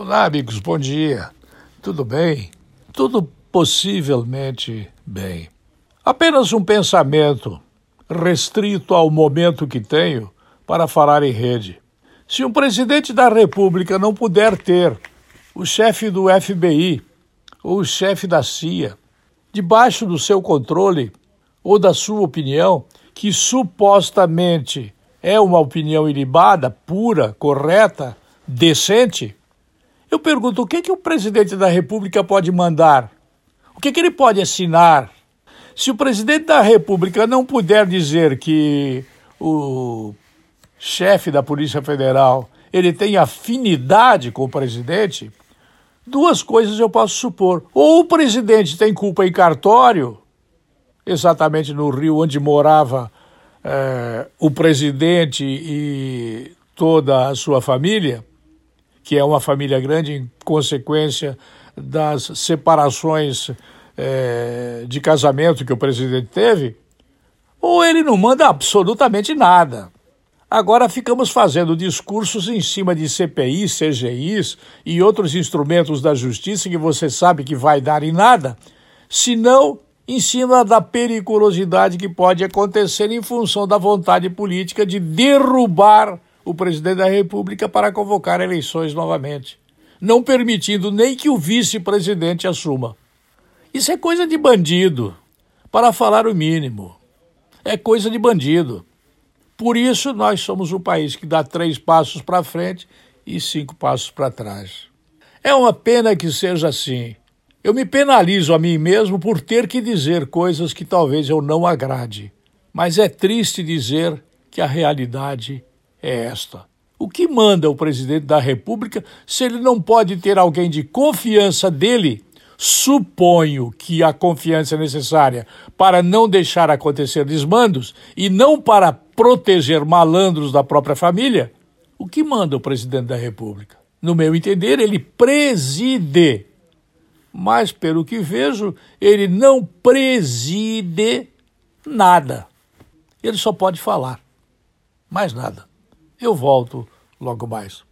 Olá, amigos, bom dia. Tudo bem? Tudo possivelmente bem. Apenas um pensamento restrito ao momento que tenho para falar em rede. Se um presidente da República não puder ter o chefe do FBI ou o chefe da CIA debaixo do seu controle ou da sua opinião, que supostamente é uma opinião ilibada, pura, correta, decente, eu pergunto: o que, que o presidente da República pode mandar? O que, que ele pode assinar? Se o presidente da República não puder dizer que o chefe da Polícia Federal ele tem afinidade com o presidente, duas coisas eu posso supor. Ou o presidente tem culpa em cartório, exatamente no Rio onde morava eh, o presidente e toda a sua família, que é uma família grande em consequência das separações é, de casamento que o presidente teve, ou ele não manda absolutamente nada. Agora ficamos fazendo discursos em cima de CPIs, CGIs e outros instrumentos da justiça que você sabe que vai dar em nada, senão em cima da periculosidade que pode acontecer em função da vontade política de derrubar o presidente da República para convocar eleições novamente, não permitindo nem que o vice-presidente assuma. Isso é coisa de bandido, para falar o mínimo. É coisa de bandido. Por isso, nós somos o país que dá três passos para frente e cinco passos para trás. É uma pena que seja assim. Eu me penalizo a mim mesmo por ter que dizer coisas que talvez eu não agrade. Mas é triste dizer que a realidade é esta. O que manda o presidente da República se ele não pode ter alguém de confiança dele? Suponho que a confiança é necessária para não deixar acontecer desmandos e não para proteger malandros da própria família. O que manda o presidente da República? No meu entender, ele preside. Mas, pelo que vejo, ele não preside nada. Ele só pode falar. Mais nada. Eu volto logo mais.